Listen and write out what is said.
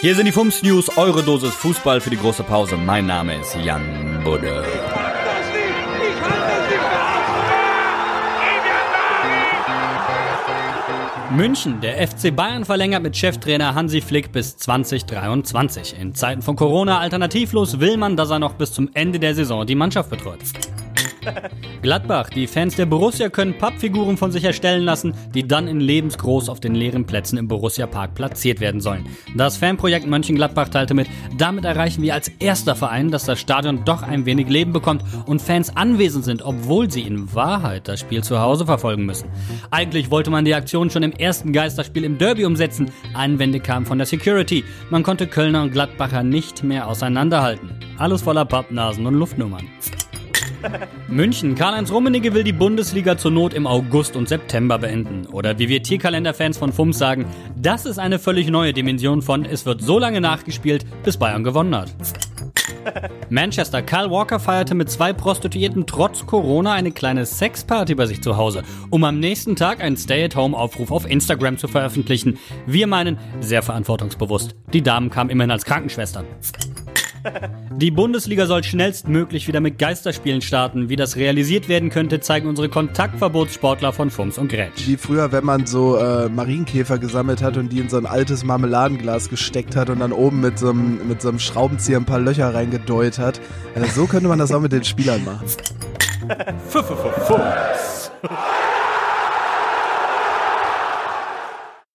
Hier sind die Fums News, eure Dosis Fußball für die große Pause. Mein Name ist Jan Budde. München. Der FC Bayern verlängert mit Cheftrainer Hansi Flick bis 2023. In Zeiten von Corona alternativlos will man, dass er noch bis zum Ende der Saison die Mannschaft betreut. Gladbach. Die Fans der Borussia können Pappfiguren von sich erstellen lassen, die dann in lebensgroß auf den leeren Plätzen im Borussia Park platziert werden sollen. Das Fanprojekt Mönchengladbach teilte mit, damit erreichen wir als erster Verein, dass das Stadion doch ein wenig Leben bekommt und Fans anwesend sind, obwohl sie in Wahrheit das Spiel zu Hause verfolgen müssen. Eigentlich wollte man die Aktion schon im ersten Geisterspiel im Derby umsetzen. Einwände kamen von der Security. Man konnte Kölner und Gladbacher nicht mehr auseinanderhalten. Alles voller Pappnasen und Luftnummern. München. Karl-Heinz Rummenigge will die Bundesliga zur Not im August und September beenden. Oder wie wir Tierkalender-Fans von FUMS sagen, das ist eine völlig neue Dimension von es wird so lange nachgespielt, bis Bayern gewonnen hat. Manchester. Kyle Walker feierte mit zwei Prostituierten trotz Corona eine kleine Sexparty bei sich zu Hause, um am nächsten Tag einen Stay-at-Home-Aufruf auf Instagram zu veröffentlichen. Wir meinen, sehr verantwortungsbewusst. Die Damen kamen immerhin als Krankenschwestern. Die Bundesliga soll schnellstmöglich wieder mit Geisterspielen starten. Wie das realisiert werden könnte, zeigen unsere Kontaktverbotssportler von Fums und Grätsch. Wie früher, wenn man so äh, Marienkäfer gesammelt hat und die in so ein altes Marmeladenglas gesteckt hat und dann oben mit so einem, mit so einem Schraubenzieher ein paar Löcher reingedeut hat. Also so könnte man das auch mit den Spielern machen.